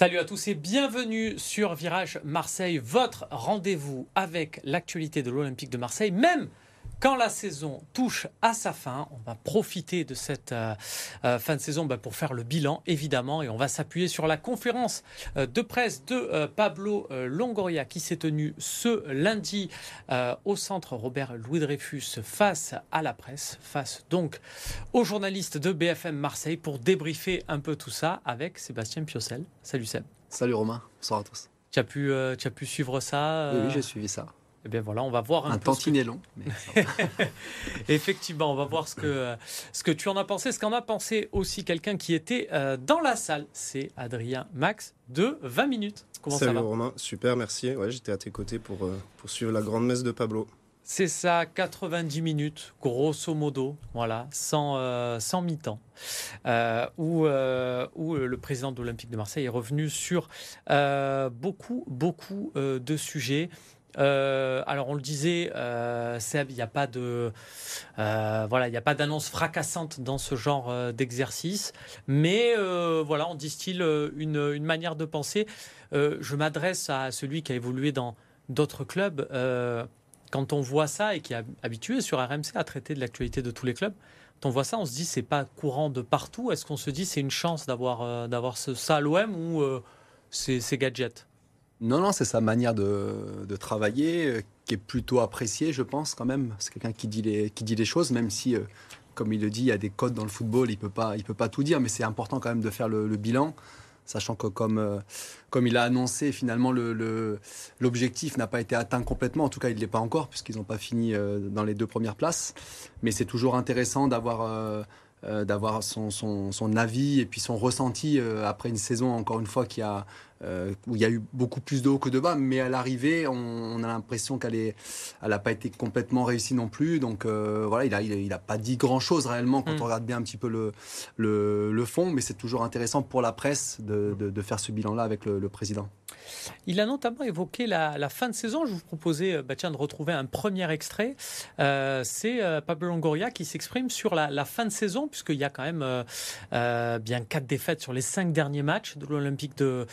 Salut à tous et bienvenue sur Virage Marseille, votre rendez-vous avec l'actualité de l'Olympique de Marseille, même quand la saison touche à sa fin, on va profiter de cette euh, euh, fin de saison bah, pour faire le bilan, évidemment, et on va s'appuyer sur la conférence euh, de presse de Pablo Longoria qui s'est tenue ce lundi au centre Robert Louis Dreyfus face à la presse, face donc aux journalistes de BFM Marseille pour débriefer un peu tout ça avec Sébastien Piocel. Salut Seb. Salut Romain, bonsoir à tous. Tu as pu, tu as pu suivre ça Oui, oui j'ai suivi ça. Eh bien voilà, on va voir un, un tantinet long. Effectivement, on va voir ce que, ce que tu en as pensé. Ce qu'en a pensé aussi quelqu'un qui était euh, dans la salle, c'est Adrien Max de 20 minutes. Comment Salut ça va? Romain, super, merci. Ouais, J'étais à tes côtés pour, euh, pour suivre la grande messe de Pablo. C'est ça, 90 minutes, grosso modo, voilà, sans, euh, sans mi-temps, où, où le président de l'Olympique de Marseille est revenu sur beaucoup, beaucoup de sujets. Euh, alors on le disait, euh, Seb, il n'y a pas de euh, voilà, il a pas d'annonce fracassante dans ce genre d'exercice, mais voilà, on distille une, manière de penser. je m'adresse à celui qui a évolué dans d'autres clubs. quand on voit ça et qui est habitué sur RMC à traiter de l'actualité de tous les clubs, quand on voit ça, on se dit c'est pas courant de partout. Est-ce qu'on se dit c'est une chance d'avoir d'avoir ça à l'OM ou c'est gadget? Non, non, c'est sa manière de, travailler euh, qui est plutôt appréciée, je pense, quand même. C'est quelqu'un qui, dit les, qui dit les choses, même si, euh, comme il le dit, il y a des codes dans le football, il ne peut, pas, peut pas tout dire, mais c'est important quand même de faire le, bilan, sachant que comme, euh, comme il a annoncé, finalement, l'objectif n'a pas été atteint complètement. En tout cas, il ne l'est pas encore, puisqu'ils n'ont pas fini dans les deux premières places. Mais c'est toujours intéressant d'avoir... d'avoir son, son, avis et puis son ressenti après une saison, encore une fois, qui a, euh, où il y a eu beaucoup plus de haut que de bas, mais à l'arrivée, on, a l'impression qu'elle n'a pas été complètement réussie non plus. Donc euh, voilà, il n'a il a, pas dit grand-chose réellement quand mm. on regarde bien un petit peu le, le, fond, mais c'est toujours intéressant pour la presse de, de, faire ce bilan-là avec le, président. Il a notamment évoqué la, fin de saison. Je vous proposais euh, bah de retrouver un premier extrait. c'est Pablo Longoria qui s'exprime sur la, fin de saison, puisqu'il y a quand même bien quatre défaites sur les cinq derniers matchs de l'Olympique de,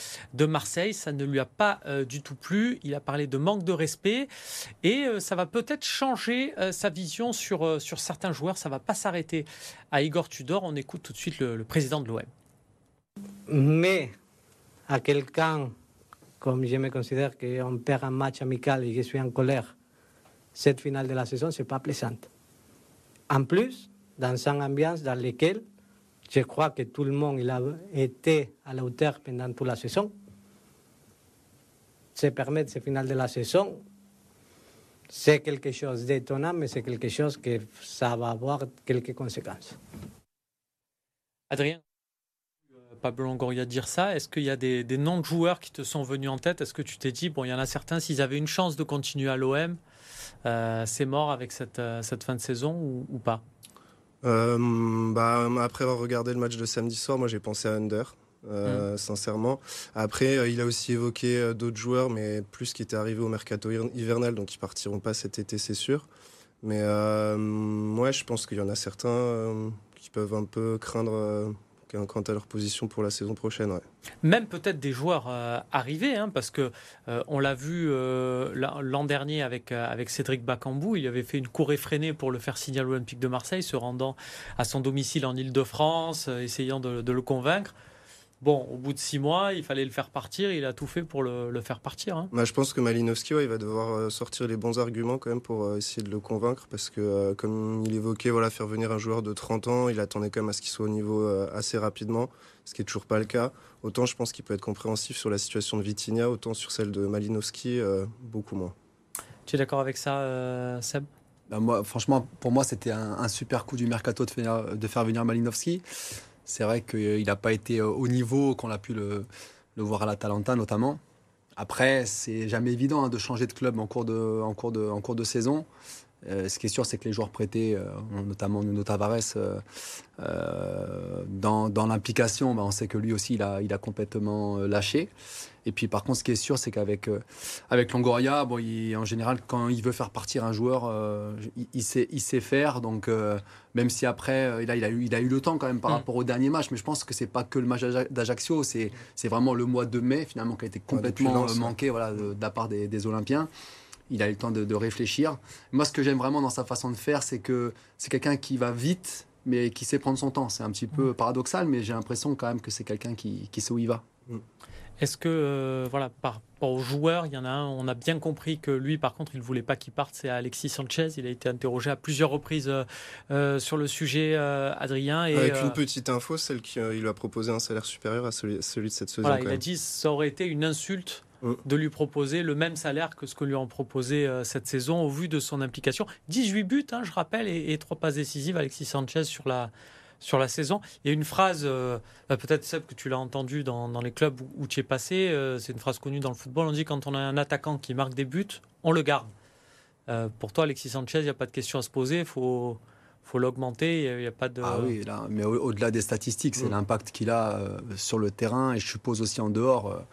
Marseille. Ça ne lui a pas euh, du tout plu. Il a parlé de manque de respect et euh, ça va peut-être changer euh, sa vision sur, certains joueurs. Ça va pas s'arrêter à Igor Tudor. On écoute tout de suite le, président de l'OM. Mais à quelqu'un comme je me considère qu'on perd un match amical et je suis en colère, cette finale de la saison, c'est pas plaisante. En plus, dans une ambiance dans laquelle je crois que tout le monde il a été à la hauteur pendant toute la saison se permettre ce final de la saison, c'est quelque chose d'étonnant, mais c'est quelque chose que ça va avoir quelques conséquences. Adrien? Pablo Longoria dire ça. Est-ce qu'il y a des, noms de joueurs qui te sont venus en tête? Est-ce que tu t'es dit, bon, il y en a certains, s'ils avaient une chance de continuer à l'OM, euh, c'est mort avec cette, euh, cette, fin de saison ou, pas? Euh, bah, Après avoir regardé le match de samedi soir, moi j'ai pensé à Under. Euh, mm. sincèrement. Après, euh, il a aussi évoqué euh, d'autres joueurs, mais plus qui étaient arrivés au mercato hivernal, donc ils partiront pas cet été, c'est sûr. Mais moi, je pense qu'il y en a certains qui peuvent un peu craindre quant à leur position pour la saison prochaine. Même peut-être des joueurs arrivés, hein, parce que on l'a vu l'an dernier avec, avec Cédric Bacambou, il avait fait une cour effrénée pour le faire signer à l'Olympique de Marseille, se rendant à son domicile en Ile-de-France, essayant de, le convaincre. Bon, au bout de six mois, il fallait le faire partir. Il a tout fait pour le, faire partir. Hein. Bah, je pense que Malinowski, il va devoir euh, sortir les bons arguments quand même pour euh, essayer de le convaincre. Parce que, euh, comme il évoquait, voilà, faire venir un joueur de 30 ans, il attendait quand même à ce qu'il soit au niveau assez rapidement, ce qui n'est toujours pas le cas. Autant je pense qu'il peut être compréhensif sur la situation de Vitinha, autant sur celle de Malinowski, beaucoup moins. Tu es d'accord avec ça, Seb? Bah, moi, franchement, pour moi, c'était un, super coup du mercato de faire, de faire venir Malinowski. C'est vrai qu'il n'a pas été au niveau qu'on a pu le, voir à l'Atalanta notamment. Après, c'est jamais évident hein, de changer de club en cours de, saison. Euh, ce qui est sûr, c'est que les joueurs prêtés, euh, notamment Nuno Tavares, euh, dans, dans l'implication, ben, on sait que lui aussi, il a, il a complètement lâché. Et puis par contre, ce qui est sûr, c'est qu'avec avec Longoria, bon, en général, quand il veut faire partir un joueur, il, sait, il sait faire. Donc même si après, il, a, il, a eu, il a eu le temps quand même par mm. rapport au dernier match, mais je pense que c'est pas que le match d'Ajaccio, c'est vraiment le mois de mai finalement qui a été complètement manqué voilà, de, la part des, des Olympiens il a eu le temps de, réfléchir. Moi, ce que j'aime vraiment dans sa façon de faire, c'est que c'est quelqu'un qui va vite, mais qui sait prendre son temps. C'est un petit peu mm. paradoxal, mais j'ai l'impression quand même que c'est quelqu'un qui, sait où il va. Mm. Est-ce que, euh, voilà, par rapport aux joueurs, il y en a un, on a bien compris que lui, par contre, il ne voulait pas qu'il parte, c'est Alexis Sanchez. Il a été interrogé à plusieurs reprises euh, euh, sur le sujet, Adrien. Et, Avec une petite info, celle qu'il lui a proposé un salaire supérieur à celui, celui de cette saison. Voilà, il a dit que ça aurait été une insulte de lui proposer le même salaire que ce que lui ont proposé euh, cette saison au vu de son implication. 18 buts, hein, je rappelle, et, trois passes décisives, Alexis Sanchez sur la, sur la saison. Il y a une phrase, euh, bah, peut-être Seb que tu l'as entendue dans, dans, les clubs où, tu es passé, euh, c'est une phrase connue dans le football, on dit quand on a un attaquant qui marque des buts, on le garde. pour toi, Alexis Sanchez, il n'y a pas de question à se poser, il faut faut l'augmenter. Il n'y a, pas de. Ah oui, mais au-delà des statistiques, c'est mm. l'impact qu'il a sur le terrain et je suppose aussi en dehors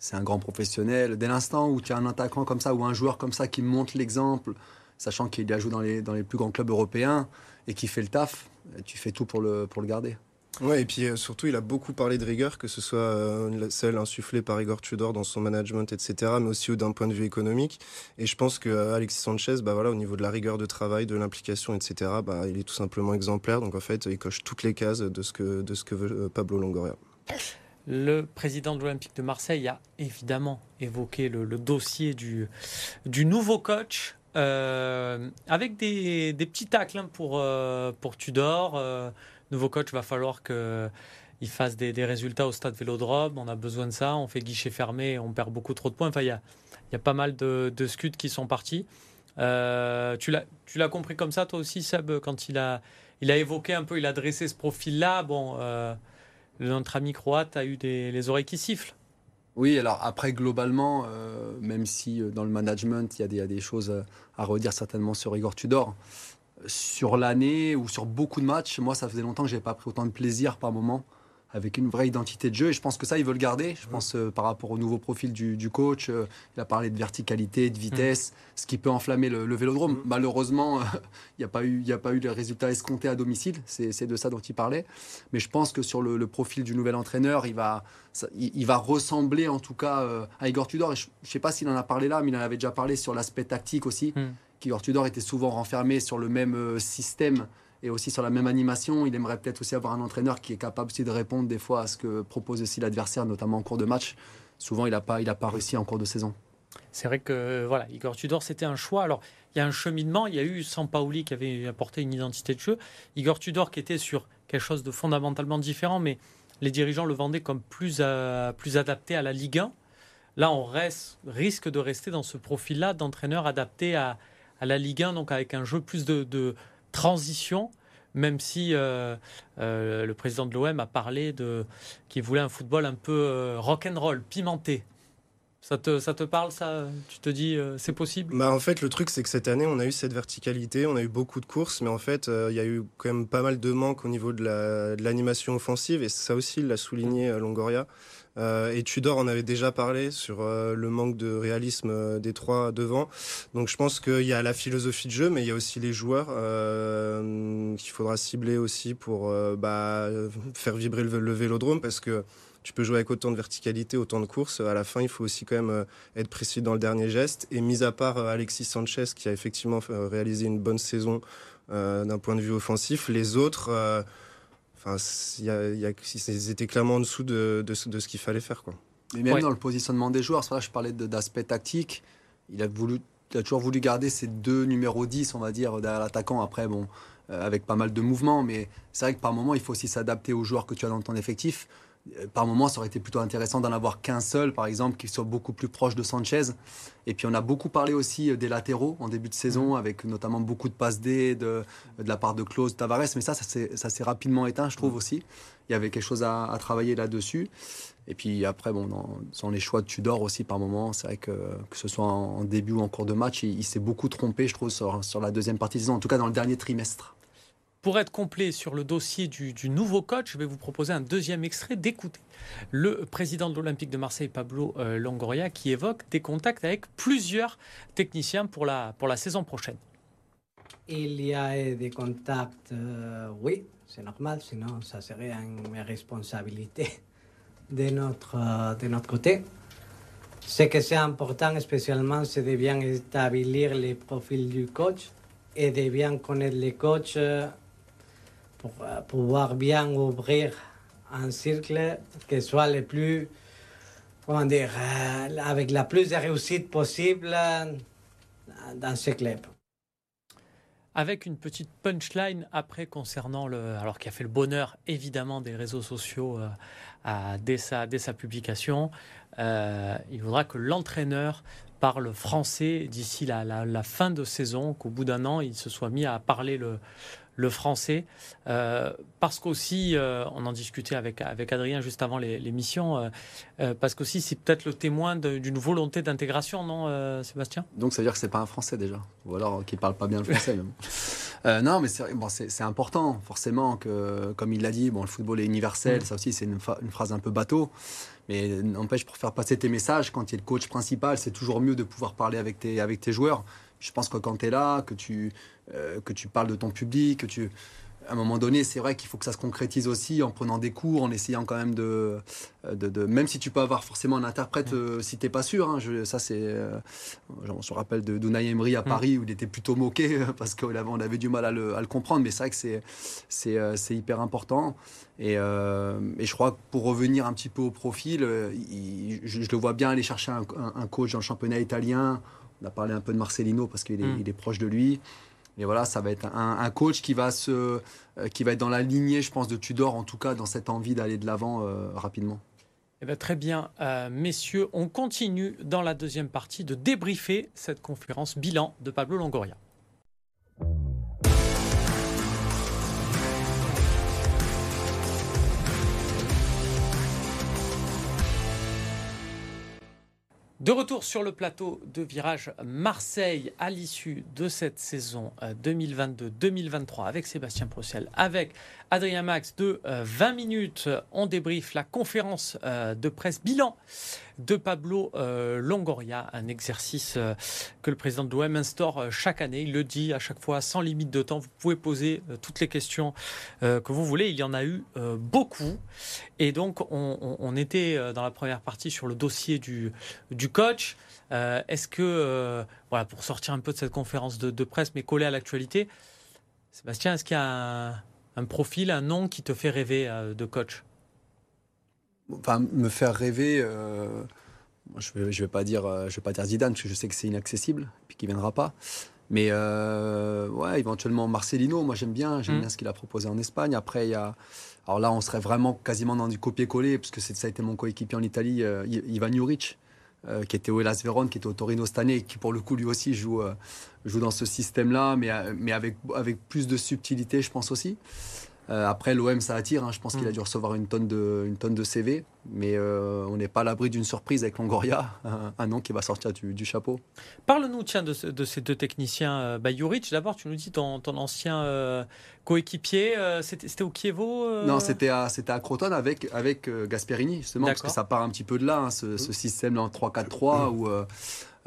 c'est un grand professionnel. Dès l'instant où tu as un attaquant comme ça ou un joueur comme ça qui montre l'exemple, sachant qu'il a joué dans les, plus grands clubs européens et qui fait le taf, tu fais tout pour le, garder. Ouais, et puis euh, surtout, il a beaucoup parlé de rigueur, que ce soit euh, celle insufflée par Igor Tudor dans son management, etc., mais aussi d'un point de vue économique. Et je pense que euh, Alexis Sanchez, bah voilà, au niveau de la rigueur de travail, de l'implication, etc., bah, il est tout simplement exemplaire. Donc en fait, il coche toutes les cases de ce que veut Pablo Longoria. Le président de l'Olympique de Marseille a évidemment évoqué le, dossier du, nouveau coach. Euh, avec des, petits tacles hein, pour, euh, pour Tudor. Euh, nouveau coach, va falloir qu'il fasse des, résultats au stade Vélodrome. On a besoin de ça. On fait guichet fermé, on perd beaucoup trop de points. Enfin, il y a, pas mal de, de scuds qui sont partis. tu l'as compris comme ça, toi aussi, Seb, quand il a, il a évoqué un peu, il a dressé ce profil-là. Bon notre ami croate a eu des, les oreilles qui sifflent. Oui, alors après, globalement, euh, même si euh, dans le management, il y, a des, choses à redire certainement sur Igor Tudor, sur l'année ou sur beaucoup de matchs, moi, ça faisait longtemps que je n'avais pas pris autant de plaisir par moment avec une vraie identité de jeu. Et je pense que ça, ils veulent garder. Je pense euh, par rapport au nouveau profil du, coach, euh, il a parlé de verticalité, de vitesse, mm. ce qui peut enflammer le, vélodrome. Mm. Malheureusement, il n'y a, pas eu, a pas eu les résultats escomptés à domicile. C'est de ça dont il parlait. Mais je pense que sur le, profil du nouvel entraîneur, il va, il, va ressembler en tout cas euh, à Igor Tudor. je ne sais pas s'il en a parlé là, mais il en avait déjà parlé sur l'aspect tactique aussi. Mm. Qu'Igor Tudor était souvent renfermé sur le même système et aussi sur la même animation. Il aimerait peut-être aussi avoir un entraîneur qui est capable aussi de répondre des fois à ce que propose aussi l'adversaire, notamment en cours de match. Souvent, il n'a pas, pas réussi en cours de saison. C'est vrai que voilà, Igor Tudor, c'était un choix. Alors, il y a un cheminement. Il y a eu Sampaoli qui avait apporté une identité de jeu. Igor Tudor qui était sur quelque chose de fondamentalement différent, mais les dirigeants le vendaient comme plus, euh, plus adapté à la Ligue 1. Là, on reste, risque de rester dans ce profil-là d'entraîneur adapté à, la Ligue 1, donc avec un jeu plus de, transition, même si euh, euh, le président de l'OM a parlé de qu'il voulait un football un peu euh, rock and roll, pimenté. Ça te, ça te parle, ça? Tu te dis, c'est possible? Bah En fait, le truc, c'est que cette année, on a eu cette verticalité, on a eu beaucoup de courses, mais en fait, il y a eu quand même pas mal de manques au niveau de l'animation offensive, et ça aussi, l'a souligné Longoria. Euh, et Tudor en avait déjà parlé sur euh, le manque de réalisme euh, des trois devant. Donc je pense qu'il y a la philosophie de jeu, mais il y a aussi les joueurs qu'il faudra cibler aussi pour bah, faire vibrer le, vélodrome parce que tu peux jouer avec autant de verticalité, autant de courses. À la fin, il faut aussi quand même être précis dans le dernier geste. Et mis à part Alexis Sanchez, qui a effectivement réalisé une bonne saison d'un point de vue offensif, les autres, Enfin, il y a, ils étaient clairement en dessous de, de, ce qu'il fallait faire. Quoi. Mais même dans le positionnement des joueurs, c'est vrai, je parlais d'aspect tactique. Il a, voulu, il a toujours voulu garder ses deux numéros 10, on va dire, derrière l'attaquant. Après, bon, euh, avec pas mal de mouvements. Mais c'est vrai que par moment, il faut aussi s'adapter aux joueurs que tu as dans ton effectif. Par moment, ça aurait été plutôt intéressant d'en avoir qu'un seul, par exemple, qui soit beaucoup plus proche de Sanchez. Et puis, on a beaucoup parlé aussi des latéraux en début de saison, avec notamment beaucoup de passes D de, de la part de Klaus Tavares. Mais ça, ça s'est rapidement éteint, je trouve aussi. Il y avait quelque chose à, travailler là-dessus. Et puis après, bon, dans, les choix de Tudor aussi, par moment, c'est vrai que que ce soit en, début ou en cours de match, il, s'est beaucoup trompé, je trouve, sur, sur la deuxième partie de saison, en tout cas dans le dernier trimestre. Pour être complet sur le dossier du, nouveau coach, je vais vous proposer un deuxième extrait d'écouter le président de l'Olympique de Marseille, Pablo euh, Longoria, qui évoque des contacts avec plusieurs techniciens pour la, pour la saison prochaine. Il y a des contacts, euh, oui, c'est normal, sinon ça serait une responsabilité de notre, euh, de notre côté. Ce que c'est important spécialement, c'est de bien établir les profils du coach et de bien connaître les coachs pour euh, pouvoir bien ouvrir un cercle qui soit le plus, comment dire, euh, avec la plus de réussite possible euh, dans ce club. Avec une petite punchline après concernant le, alors qui a fait le bonheur évidemment des réseaux sociaux dès, sa, dès sa publication, il faudra que l'entraîneur parle français d'ici la, fin de saison, qu'au bout d'un an, il se soit mis à parler le, le français. Euh, parce qu'aussi, euh, on en discutait avec, avec Adrien juste avant l'émission, euh, parce qu'aussi c'est peut-être le témoin d'une volonté d'intégration, non, Sébastien? Donc ça veut dire que c'est pas un français déjà, ou alors qu'il parle pas bien le français. non, mais c'est bon, important, forcément, que comme il l'a dit, bon, le football est universel, mm. ça aussi c'est une, une, phrase un peu bateau. Mais n'empêche, pour faire passer tes messages, quand tu es le coach principal, c'est toujours mieux de pouvoir parler avec tes, avec tes joueurs. Je pense que quand tu es là, que tu, euh, que tu parles de ton public, que tu à un moment donné, c'est vrai qu'il faut que ça se concrétise aussi en prenant des cours, en essayant quand même de, de, même si tu peux avoir forcément un interprète euh, si tu n'es pas sûr. Hein, je, ça c'est, euh, on se rappelle de Dunay Emery à mm. Paris où il était plutôt moqué parce qu'on avait, on avait du mal à le, à le comprendre, mais c'est vrai que c'est, c'est, c'est hyper important. Et, et, je crois que pour revenir un petit peu au profil, je, le vois bien aller chercher un, un, coach dans le championnat italien. On a parlé un peu de Marcelino parce qu'il est, mm. il est proche de lui. Et voilà, ça va être un, coach qui va, se, euh, qui va être dans la lignée, je pense, de Tudor, en tout cas, dans cette envie d'aller de l'avant euh, rapidement. Eh bien, très bien, euh, messieurs, on continue dans la deuxième partie de débriefer cette conférence bilan de Pablo Longoria. De retour sur le plateau de Virage Marseille à l'issue de cette saison 2022-2023 avec Sébastien Procel, avec Adrien Max de 20 minutes. On débriefe la conférence de presse bilan de Pablo euh, Longoria, un exercice euh, que le président de l'OM instaure euh, chaque année. Il le dit à chaque fois sans limite de temps. Vous pouvez poser toutes les questions que vous voulez. Il y en a eu beaucoup. Et donc, on, était dans la première partie sur le dossier du, du coach. Est-ce que, voilà, pour sortir un peu de cette conférence de, presse, mais coller à l'actualité, Sébastien, est-ce qu'il y a un, profil, un nom qui te fait rêver de coach? Enfin, me faire rêver. Euh, je ne vais, je vais, pas dire, euh, je vais pas dire Zidane parce que je sais que c'est inaccessible et qu'il viendra pas. Mais euh, ouais, éventuellement Marcelino, moi j'aime bien, j'aime mm. bien ce qu'il a proposé en Espagne. Après, il y a, alors là, on serait vraiment quasiment dans du copier-coller parce que ça a été mon coéquipier en Italie, Ivan Juric, qui était au Hellas Vérone, qui était au Torino cette année, et qui pour le coup lui aussi joue, joue dans ce système-là, mais, mais avec, avec plus de subtilité, je pense aussi. Euh, après, l'OM, ça attire. Hein. Je pense qu'il a mm. dû recevoir une tonne de, une tonne de CV. Mais euh, on n'est pas à l'abri d'une surprise avec Longoria, un, nom qui va sortir du, chapeau. Parle-nous, tiens, de, ces deux techniciens. Euh, bah, Juric, d'abord, tu nous dis ton, ton ancien coéquipier. c'était au Kievo Non, c'était à, à Croton avec, avec Gasperini, justement, parce que ça part un petit peu de là, hein, ce, mm. système-là en 3-4-3 où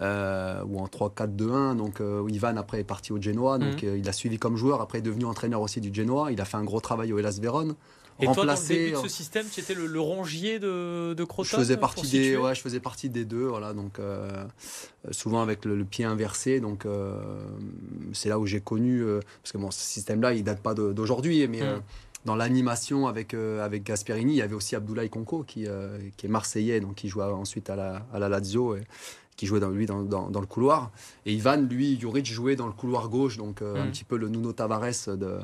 euh, ou en 3-4-2-1. Donc euh, Ivan après est parti au Genoa, donc mhm. euh, il a suivi comme joueur. Après est devenu entraîneur aussi du Genoa. Il a fait un gros travail au Hellas Vérone. Et toi, dans le début de ce système, tu étais le, rongier de, de Croton je faisais partie des, ouais, je faisais partie des deux, voilà. Donc souvent avec le, pied inversé. Donc c'est là où j'ai connu, parce que bon, ce système-là, il date pas d'aujourd'hui, mais mhm dans l'animation avec, euh, avec Gasperini, il y avait aussi Abdoulaye Konko qui, euh, qui est marseillais, donc qui joue ensuite à la, à la Lazio. Et, qui jouait dans, lui dans, dans, le couloir. Et Ivan, lui, Juric jouait dans le couloir gauche, donc un mm. petit peu le Nuno Tavares de,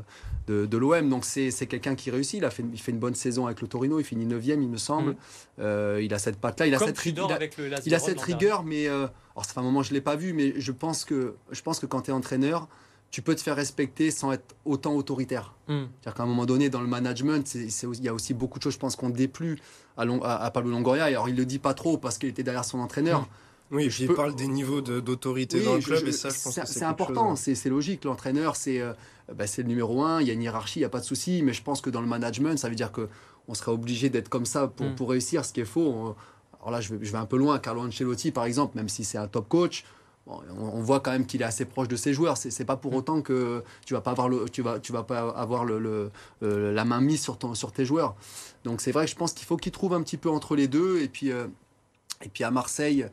de, de l'OM. Donc c'est quelqu'un qui réussit. Il, a fait, il fait une bonne saison avec le Torino, il finit 9 il me semble. Mm. il a cette patte-là. Il a cette, il a, avec le il a cette rigueur, mais alors, ça fait un moment je ne l'ai pas vu, mais je pense que, je pense que quand tu es entraîneur, tu peux te faire respecter sans être autant autoritaire. Hmm. C'est-à-dire qu'à un moment donné, dans le management, il y a aussi beaucoup de choses, je pense, qu'on déplut à, à, Pablo Longoria. alors, il ne le dit pas trop parce qu'il était derrière son entraîneur. Oui, je il parle des niveaux d'autorité dans le club, et ça, je pense que c'est important, c'est logique. L'entraîneur, euh, bah, c'est le numéro un, il y a une hiérarchie, il n'y a pas de souci, mais je pense que dans le management, ça veut dire qu'on serait obligé d'être comme ça pour, hmm. pour réussir, ce qui est faux. Alors là, je vais, je vais un peu loin. Carlo Ancelotti, par exemple, même si c'est un top coach, on, voit quand même qu'il est assez proche de ses joueurs. C'est, pas pour mm. autant que tu vas pas avoir le, tu vas, tu vas pas avoir le, la main mise sur, ton, sur tes joueurs. Donc c'est vrai que je pense qu'il faut qu'il trouve un petit peu entre les deux. Et puis, euh, et puis à Marseille, euh,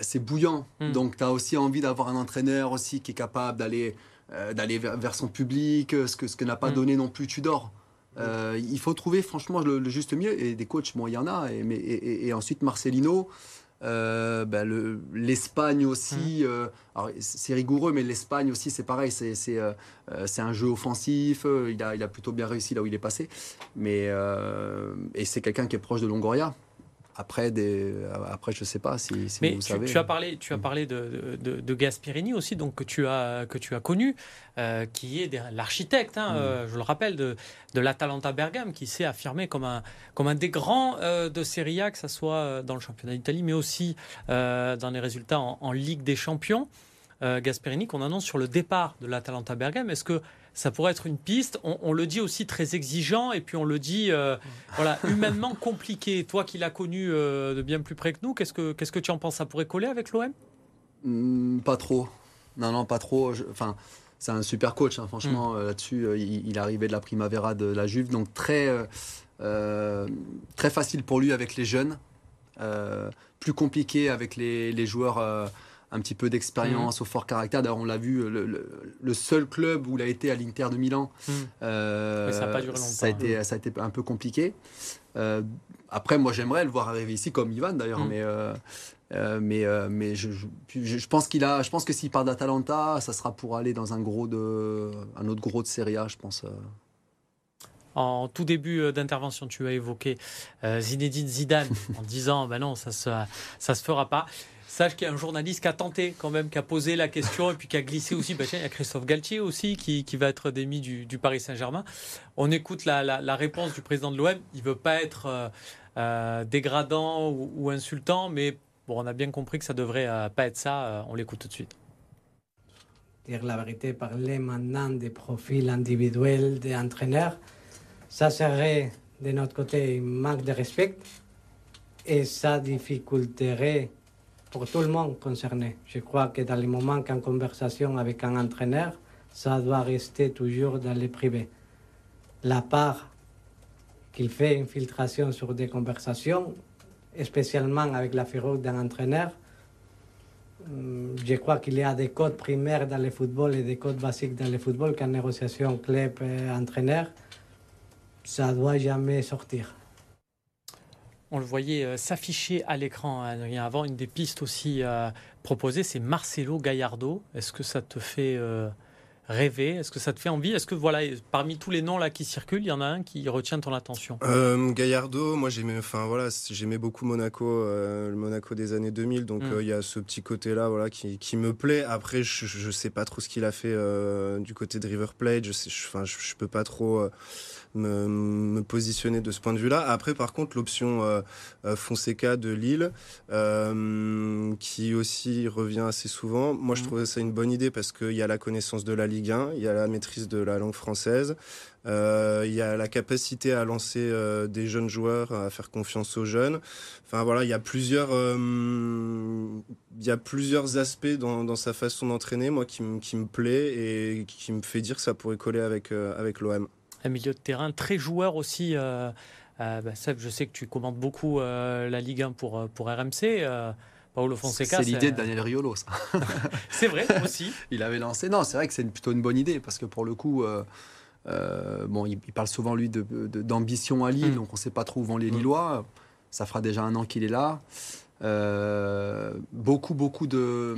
c'est bouillant. Mm. Donc tu as aussi envie d'avoir un entraîneur aussi qui est capable d'aller, euh, d'aller vers, son public, ce que, ce que n'a pas mm. donné non plus Tudor. il faut trouver franchement le, juste milieu. Et des coachs, bon, il y en a. Et, mais, et ensuite Marcelino. Euh, ben, L'Espagne aussi, euh, c'est rigoureux, mais l'Espagne aussi, c'est pareil, c'est euh, un jeu offensif, il a, il a plutôt bien réussi là où il est passé, mais, et c'est quelqu'un qui est proche de Longoria. Après, des, après, je sais pas si, Mais vous tu, savez. Tu as parlé, tu as parlé de, de, de Gasperini aussi, donc que tu as que tu as connu, euh, qui est l'architecte, hein, mm. euh, je le rappelle, de, de l'Atalanta Bergame, qui s'est affirmé comme un comme un des grands euh, de Serie A, que ce soit dans le championnat d'Italie, mais aussi dans les résultats en, en Ligue des Champions. Gasperini, qu'on annonce sur le départ de l'Atalanta Bergame. Est-ce que ça pourrait être une piste. On, le dit aussi très exigeant et puis on le dit euh, voilà humainement compliqué. Toi qui l'as connu euh, de bien plus près que nous, qu'est-ce que qu'est-ce que tu en penses? Ça pourrait coller avec l'OM hmm, Pas trop. Non non pas trop. Enfin. c'est un super coach, hein, franchement, hmm. euh, là-dessus. il, il, est arrivé de la Primavera de la Juve, donc très, très facile pour lui avec les jeunes. plus compliqué avec les, les joueurs un petit peu d'expérience, mmh. au fort caractère. D'ailleurs, on l'a vu, le, seul club où il a été à l'Inter de Milan, mmh. euh, ça, a pas duré ça, a été, hein. ça a été un peu compliqué. Euh, après, moi, j'aimerais le voir arriver ici, comme Ivan d'ailleurs, mmh. mais, euh, mais, mais je, je, pense qu'il a, je pense que s'il part d'Atalanta, ça sera pour aller dans un gros de, un autre gros de Serie A, je pense. En tout début d'intervention, tu as évoqué Zinedine Zidane en disant ben non, ça se, ça se fera pas. Sache qu'il y a un journaliste qui a tenté quand même, qui a posé la question et puis qui a glissé aussi. Ben, il y a Christophe Galtier aussi qui, qui va être démis du, Paris Saint-Germain. On écoute la, réponse du président de l'OM. Il veut pas être euh, euh, dégradant ou, insultant, mais bon, on a bien compris que ça devrait euh, pas être ça. on l'écoute tout de suite. Dire la vérité, parler maintenant des profils individuels des entraîneurs, ça serait de notre côté un manque de respect et ça difficulterait pour tout le monde concerné. Je crois que dans les moments qu'en conversation avec un entraîneur, ça doit rester toujours dans le privé. La part qu'il fait infiltration sur des conversations, spécialement avec la figure d'un entraîneur, hum, je crois qu'il y a des codes primaires dans le football et des codes basiques dans le football qu'en négociation club-entraîneur, ça ne doit jamais sortir. On le voyait euh, s'afficher à l'écran hein, avant. Une des pistes aussi euh, proposées, c'est Marcelo Gallardo. Est-ce que ça te fait euh, rêver? Est-ce que ça te fait envie? Est-ce que voilà, parmi tous les noms là qui circulent, il y en a un qui retient ton attention? Gallardo, moi j'aimais, enfin voilà, j'aimais beaucoup Monaco, le Monaco des années 2000. Donc mm. il y a ce petit côté là, voilà, qui, me plaît. Après, je, ne sais pas trop ce qu'il a fait du côté de River Plate. Je sais, enfin, je, je, peux pas trop me, positionner de ce point de vue-là. Après, par contre, l'option euh, euh, Fonseca de Lille, euh, qui aussi revient assez souvent, moi je mhm. trouvais ça une bonne idée parce qu'il y a la connaissance de la Ligue 1, il y a la maîtrise de la langue française, il y a la capacité à lancer des jeunes joueurs, à faire confiance aux jeunes. Enfin voilà, il y a plusieurs, il y a plusieurs aspects dans, dans sa façon d'entraîner, moi qui, qui, me plaît et qui me fait dire que ça pourrait coller avec, avec l'OM un milieu de terrain très joueur aussi. Euh, euh bah, je sais que tu commandes beaucoup euh, la Ligue 1 pour, pour RMC. Paulo Fonseca. C'est l'idée de Daniel Riolo, ça. c'est vrai aussi. il avait lancé. Non, c'est vrai que c'est plutôt une bonne idée parce que pour le coup. bon, il, parle souvent lui d'ambition de, à Lille, hmm. donc on ne sait pas trop où vont les hmm. Lillois. Ça fera déjà un an qu'il est là. Beaucoup, beaucoup de.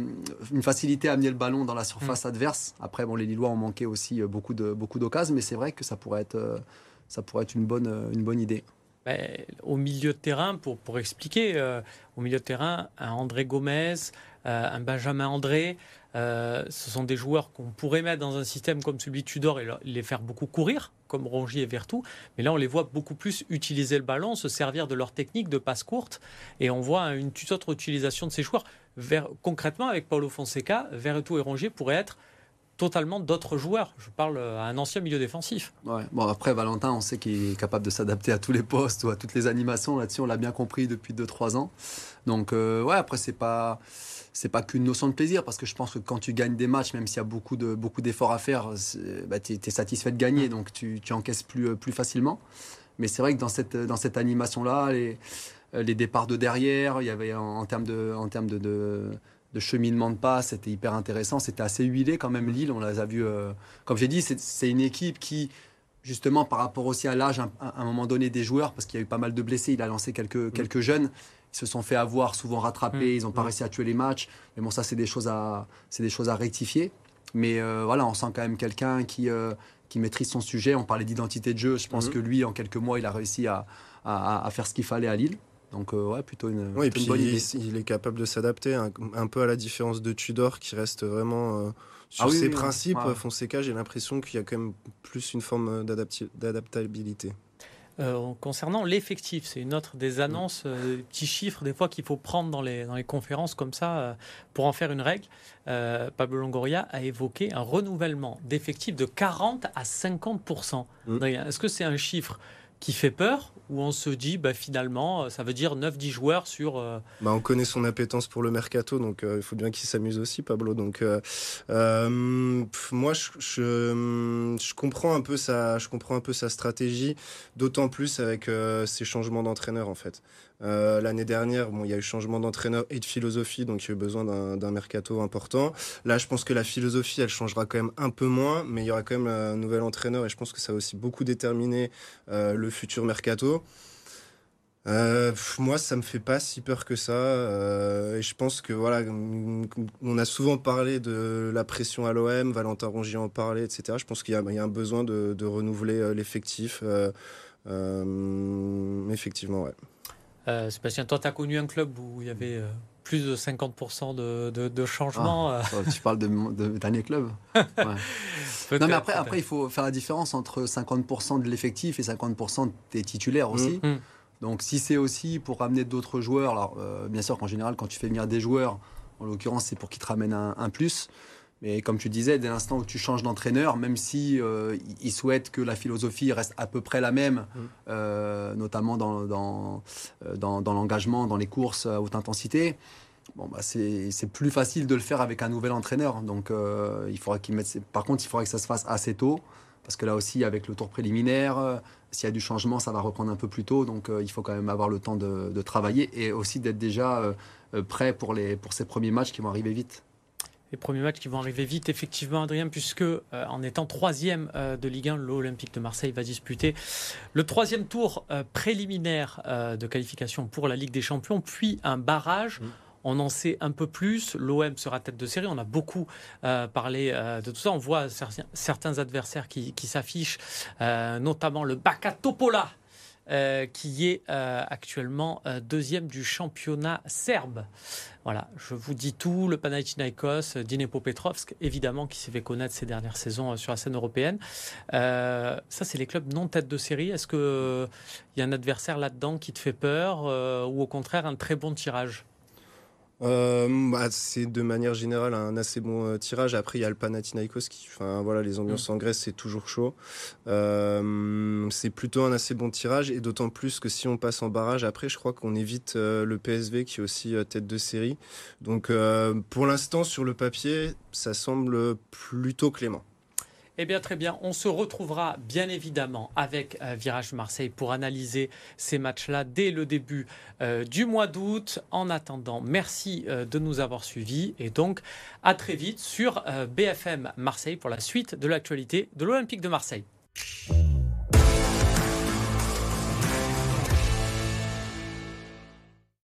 une facilité à amener le ballon dans la surface mm. adverse. Après, bon, les Lillois ont manqué aussi beaucoup d'occasions, beaucoup mais c'est vrai que ça pourrait être, ça pourrait être une, bonne, une bonne idée. Ben, au milieu de terrain, pour, pour expliquer, au milieu de terrain, un André Gomez, un Benjamin André, euh, ce sont des joueurs qu'on pourrait mettre dans un système comme celui de Tudor et les faire beaucoup courir, comme Rongier et Vertou. Mais là, on les voit beaucoup plus utiliser le ballon, se servir de leur technique de passe courte. Et on voit une toute autre utilisation de ces joueurs. concrètement, avec Paulo Fonseca, Vertou et Rongier pourraient être totalement d'autres joueurs. Je parle à un ancien milieu défensif. Bon, après, Valentin, on sait qu'il est capable de s'adapter à tous les postes ou à toutes les animations. Là-dessus, on l'a bien compris depuis 2-3 ans. Donc, euh, ouais, après, c'est pas c'est pas qu'une notion de plaisir parce que je pense que quand tu gagnes des matchs, même s'il y a beaucoup de beaucoup d'efforts à faire, bah, tu es, satisfait de gagner, donc tu, tu encaisses plus, euh, plus facilement. Mais c'est vrai que dans cette, dans cette animation-là, les, euh, les départs de derrière, il y avait en, termes de, en termes de, de, cheminement de passe, c'était hyper intéressant. C'était assez huilé quand même, Lille. On les a vus. Euh, comme j'ai dit, c'est une équipe qui, justement, par rapport aussi à l'âge, à, un moment donné, des joueurs, parce qu'il y a eu pas mal de blessés, il a lancé quelques, mm. quelques jeunes ils se sont fait avoir, souvent rattrapés, mmh. ils n'ont pas mmh. réussi à tuer les matchs. Mais bon, ça, c'est des choses à, c'est des choses à rectifier. Mais euh, voilà, on sent quand même quelqu'un qui, euh, qui maîtrise son sujet. On parlait d'identité de jeu. Je pense que lui, en quelques mois, il a réussi à, à, faire ce qu'il fallait à Lille. Donc, euh, ouais, plutôt une, bonne idée. Il, est capable de s'adapter, un, peu à la différence de Tudor, qui reste vraiment sur ah ses principes. Fonseca, j'ai l'impression qu'il y a quand même plus une forme d'adaptabilité. Euh, concernant l'effectif, c'est une autre des annonces, euh, des petits chiffres des fois qu'il faut prendre dans les, dans les conférences comme ça euh, pour en faire une règle. Pablo Longoria a évoqué un renouvellement d'effectifs de 40 à 50% mmh. Est-ce que c'est un chiffre qui fait peur où on se dit bah, finalement ça veut dire 9-10 joueurs sur... Euh, bah, on connaît son appétence pour le mercato donc euh, il faut bien qu'il s'amuse aussi Pablo. Donc euh, moi je, je, comprends un peu sa, je comprends un peu sa stratégie d'autant plus avec ses changements d'entraîneur en fait. Euh, l'année dernière, bon, il y a eu changement d'entraîneur et de philosophie, donc il y a eu besoin d'un mercato important. Là, je pense que la philosophie, elle changera quand même un peu moins, mais il y aura quand même un nouvel entraîneur et je pense que ça va aussi beaucoup déterminer euh, le futur mercato. Euh, moi, ça me fait pas si peur que ça. et je pense que voilà, on a souvent parlé de la pression à l'OM, Valentin Rongier en parlait, etc. Je pense qu'il y, a un besoin de, de renouveler l'effectif. effectivement, ouais. Euh, Sébastien, toi, tu as connu un club où il y avait euh, plus de 50% de, de, de changements. Ah, euh. tu parles de, dernier club Non, mais après, après, il faut faire la différence entre 50% de l'effectif et 50% des titulaires aussi. Mm. Mm. Donc, si c'est aussi pour ramener d'autres joueurs, alors bien sûr qu'en général, quand tu fais venir des joueurs, en l'occurrence, c'est pour qu'ils te ramènent un, un plus. Mais comme tu disais, dès l'instant où tu changes d'entraîneur, même si euh, il souhaite que la philosophie reste à peu près la même, mm. euh, notamment dans, dans, euh, dans, dans l'engagement, dans les courses à haute intensité, bon, bah c'est plus facile de le faire avec un nouvel entraîneur. Donc, il faudra qu'il mette. Par contre, il faudrait que ça se fasse assez tôt, parce que là aussi, avec le tour préliminaire, s'il y a du changement, ça va reprendre un peu plus tôt. Donc, il faut quand même avoir le temps de, de travailler et aussi d'être déjà prêt pour, les, pour ces premiers matchs qui vont arriver vite les premiers matchs qui vont arriver vite, effectivement, Adrien, puisque euh, en étant troisième euh, de Ligue 1, l'Olympique de Marseille va disputer le troisième tour euh, préliminaire de qualification pour la Ligue des Champions, puis un barrage. Mmh. On en sait un peu plus. L'OM sera tête de série. On a beaucoup parlé de tout ça. On voit certains adversaires qui, qui s'affichent, notamment le Baka Topola euh, qui est euh, actuellement euh, deuxième du championnat serbe. Voilà, je vous dis tout. Le Panathinaikos, Dinepo Petrovsk, évidemment, qui s'est fait connaître ces dernières saisons sur la scène européenne. ça, c'est les clubs non tête de série. Est-ce qu'il y a un adversaire là-dedans qui te fait peur ou au contraire un très bon tirage? Euh, bah, c'est de manière générale un assez bon euh, tirage. Après, il y a le Panathinaikos qui, enfin voilà, les ambiances mm. en Grèce, c'est toujours chaud. Euh, c'est plutôt un assez bon tirage et d'autant plus que si on passe en barrage, après, je crois qu'on évite le PSV qui est aussi tête de série. Donc, pour l'instant, sur le papier, ça semble plutôt clément. Eh bien, très bien. On se retrouvera bien évidemment avec euh, Virage Marseille pour analyser ces matchs-là dès le début euh, du mois d'août. En attendant, merci euh, de nous avoir suivis et donc à très vite sur BFM Marseille pour la suite de l'actualité de l'Olympique de Marseille.